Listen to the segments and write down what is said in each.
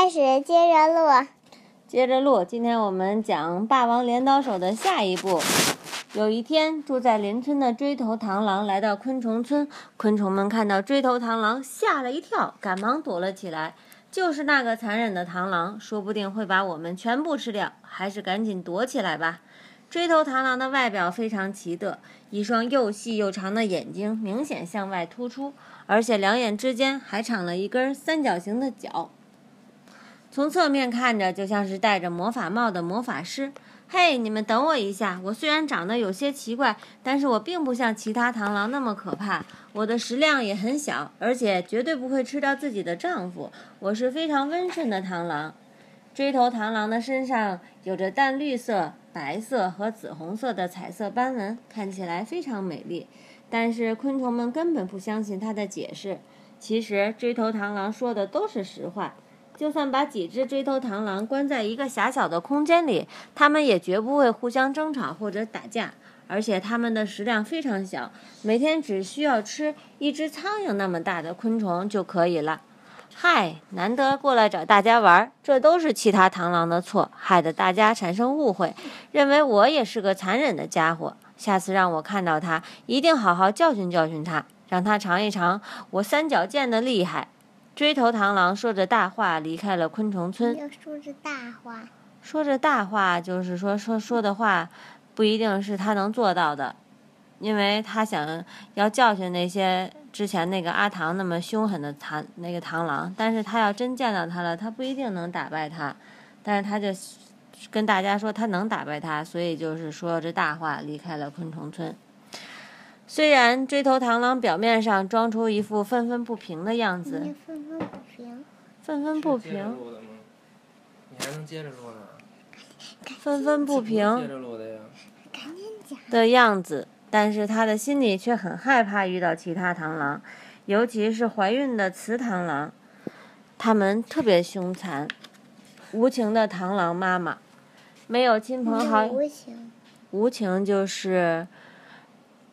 开始接着录。接着录，今天我们讲《霸王镰刀手》的下一部。有一天，住在邻村的锥头螳螂来到昆虫村，昆虫们看到锥头螳螂，吓了一跳，赶忙躲了起来。就是那个残忍的螳螂，说不定会把我们全部吃掉，还是赶紧躲起来吧。锥头螳螂的外表非常奇特，一双又细又长的眼睛明显向外突出，而且两眼之间还长了一根三角形的角。从侧面看着，就像是戴着魔法帽的魔法师。嘿，你们等我一下！我虽然长得有些奇怪，但是我并不像其他螳螂那么可怕。我的食量也很小，而且绝对不会吃掉自己的丈夫。我是非常温顺的螳螂。锥头螳螂的身上有着淡绿色、白色和紫红色的彩色斑纹，看起来非常美丽。但是昆虫们根本不相信它的解释。其实锥头螳螂说的都是实话。就算把几只锥头螳螂关在一个狭小的空间里，它们也绝不会互相争吵或者打架。而且它们的食量非常小，每天只需要吃一只苍蝇那么大的昆虫就可以了。嗨，难得过来找大家玩，这都是其他螳螂的错，害得大家产生误会，认为我也是个残忍的家伙。下次让我看到他，一定好好教训教训他，让他尝一尝我三角剑的厉害。锥头螳螂说着大话，离开了昆虫村。说着大话，说着大话，就是说说说的话，不一定是他能做到的，因为他想要教训那些之前那个阿唐那么凶狠的螳那个螳螂，但是他要真见到他了，他不一定能打败他，但是他就跟大家说他能打败他，所以就是说着大话离开了昆虫村。虽然锥头螳螂表面上装出一副愤愤不平的样子，愤愤不平。愤愤不平，的吗？你还能接着录呢？愤愤不接平着录的呀。赶紧讲。的样子，但是他的心里却很害怕遇到其他螳螂，尤其是怀孕的雌螳螂，它们特别凶残，无情的螳螂妈妈，没有亲朋好友，无情。无情就是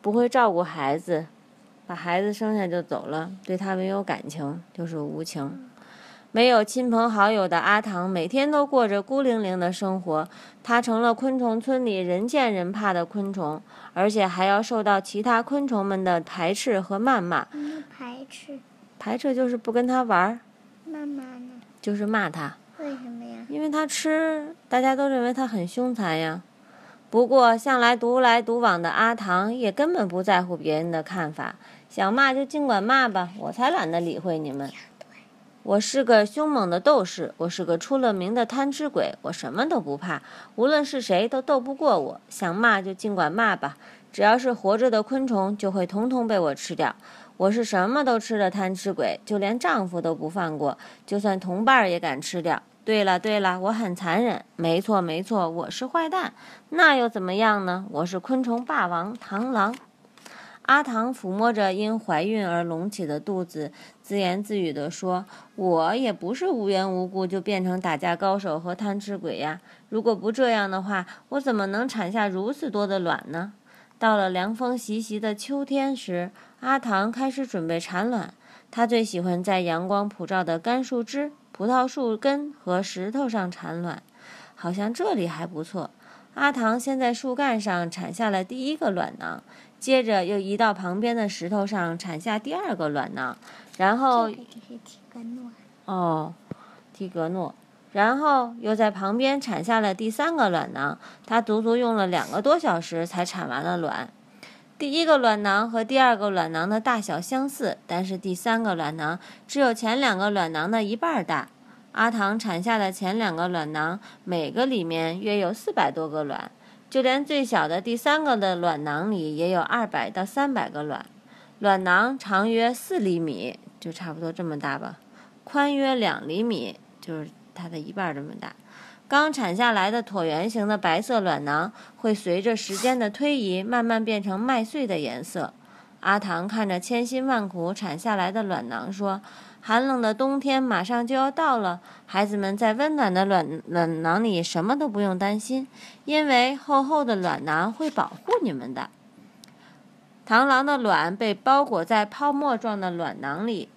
不会照顾孩子，把孩子生下就走了，对他没有感情，就是无情。没有亲朋好友的阿唐每天都过着孤零零的生活，他成了昆虫村里人见人怕的昆虫，而且还要受到其他昆虫们的排斥和谩骂。排斥？排斥就是不跟他玩儿，妈妈呢？就是骂他。为什么呀？因为他吃，大家都认为他很凶残呀。不过向来独来独往的阿唐也根本不在乎别人的看法，想骂就尽管骂吧，我才懒得理会你们。我是个凶猛的斗士，我是个出了名的贪吃鬼，我什么都不怕，无论是谁都斗不过我。想骂就尽管骂吧，只要是活着的昆虫就会统统被我吃掉。我是什么都吃的贪吃鬼，就连丈夫都不放过，就算同伴也敢吃掉。对了对了，我很残忍，没错没错，我是坏蛋，那又怎么样呢？我是昆虫霸王螳螂。阿唐抚摸着因怀孕而隆起的肚子，自言自语地说：“我也不是无缘无故就变成打架高手和贪吃鬼呀。如果不这样的话，我怎么能产下如此多的卵呢？”到了凉风习习的秋天时，阿唐开始准备产卵。他最喜欢在阳光普照的干树枝、葡萄树根和石头上产卵，好像这里还不错。阿唐先在树干上产下了第一个卵囊，接着又移到旁边的石头上产下第二个卵囊，然后。哦，提格诺，然后又在旁边产下了第三个卵囊。他足足用了两个多小时才产完了卵。第一个卵囊和第二个卵囊的大小相似，但是第三个卵囊只有前两个卵囊的一半大。阿唐产下的前两个卵囊，每个里面约有四百多个卵，就连最小的第三个的卵囊里也有二百到三百个卵。卵囊长约四厘米，就差不多这么大吧。宽约两厘米，就是它的一半这么大。刚产下来的椭圆形的白色卵囊会随着时间的推移慢慢变成麦穗的颜色。阿唐看着千辛万苦产下来的卵囊说：“寒冷的冬天马上就要到了，孩子们在温暖的卵卵囊里什么都不用担心，因为厚厚的卵囊会保护你们的。”螳螂的卵被包裹在泡沫状的卵囊里。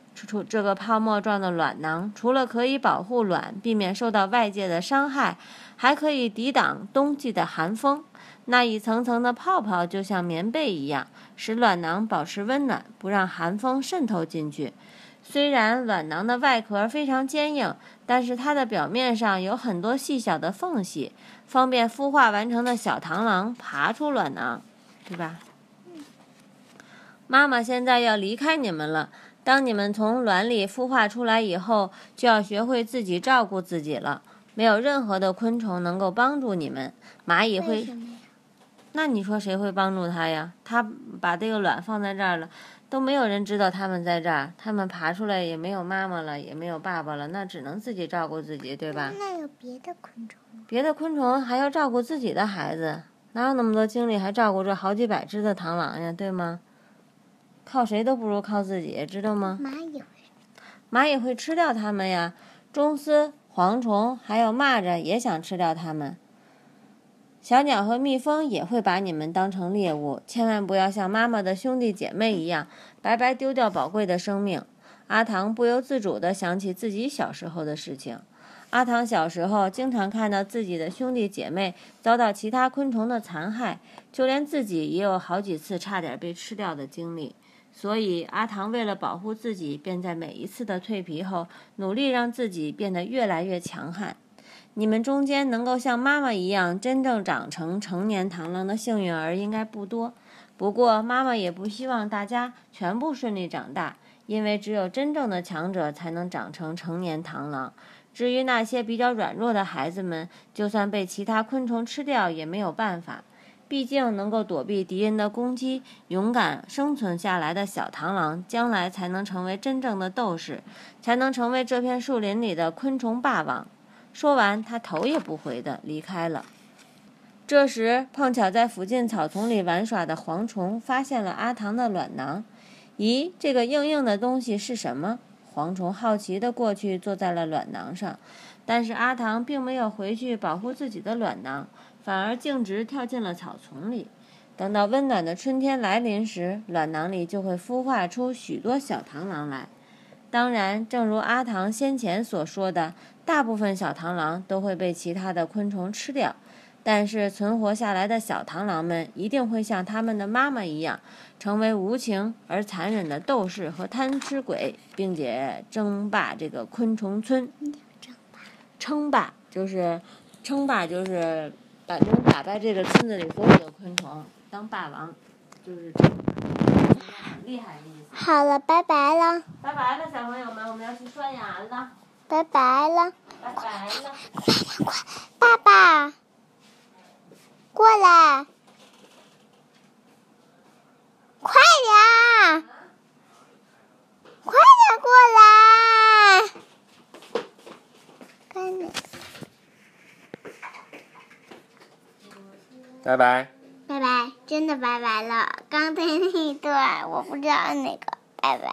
这个泡沫状的卵囊，除了可以保护卵避免受到外界的伤害，还可以抵挡冬季的寒风。那一层层的泡泡就像棉被一样，使卵囊保持温暖，不让寒风渗透进去。虽然卵囊的外壳非常坚硬，但是它的表面上有很多细小的缝隙，方便孵化完成的小螳螂爬出卵囊，对吧？妈妈现在要离开你们了。当你们从卵里孵化出来以后，就要学会自己照顾自己了。没有任何的昆虫能够帮助你们。蚂蚁会，那你说谁会帮助它呀？它把这个卵放在这儿了，都没有人知道它们在这儿。它们爬出来也没有妈妈了，也没有爸爸了，那只能自己照顾自己，对吧？那有别的昆虫？别的昆虫还要照顾自己的孩子，哪有那么多精力还照顾这好几百只的螳螂呀？对吗？靠谁都不如靠自己，知道吗？蚂蚁会。蚂蚁会吃掉它们呀，螽斯、蝗虫还有蚂蚱也想吃掉它们。小鸟和蜜蜂也会把你们当成猎物，千万不要像妈妈的兄弟姐妹一样，白白丢掉宝贵的生命。阿唐不由自主地想起自己小时候的事情。阿唐小时候经常看到自己的兄弟姐妹遭到其他昆虫的残害，就连自己也有好几次差点被吃掉的经历。所以，阿唐为了保护自己，便在每一次的蜕皮后，努力让自己变得越来越强悍。你们中间能够像妈妈一样真正长成成年螳螂的幸运儿应该不多。不过，妈妈也不希望大家全部顺利长大，因为只有真正的强者才能长成成年螳螂。至于那些比较软弱的孩子们，就算被其他昆虫吃掉也没有办法。毕竟，能够躲避敌人的攻击、勇敢生存下来的小螳螂，将来才能成为真正的斗士，才能成为这片树林里的昆虫霸王。说完，他头也不回地离开了。这时，碰巧在附近草丛里玩耍的蝗虫发现了阿唐的卵囊。咦，这个硬硬的东西是什么？蝗虫好奇地过去，坐在了卵囊上，但是阿唐并没有回去保护自己的卵囊，反而径直跳进了草丛里。等到温暖的春天来临时，卵囊里就会孵化出许多小螳螂来。当然，正如阿唐先前所说的，大部分小螳螂都会被其他的昆虫吃掉。但是存活下来的小螳螂们一定会像他们的妈妈一样，成为无情而残忍的斗士和贪吃鬼，并且争霸这个昆虫村。争霸，称霸就是称霸就是把能打败这个村子里所有的昆虫，当霸王，就是很厉害的意思。好了，拜拜了，拜拜了，小朋友们，我们要去刷牙了，拜拜了，拜拜了。爸爸，过来，快点，快点过来，赶紧，拜拜。拜拜，真的拜拜了。刚才那一段我不知道按哪个，拜拜。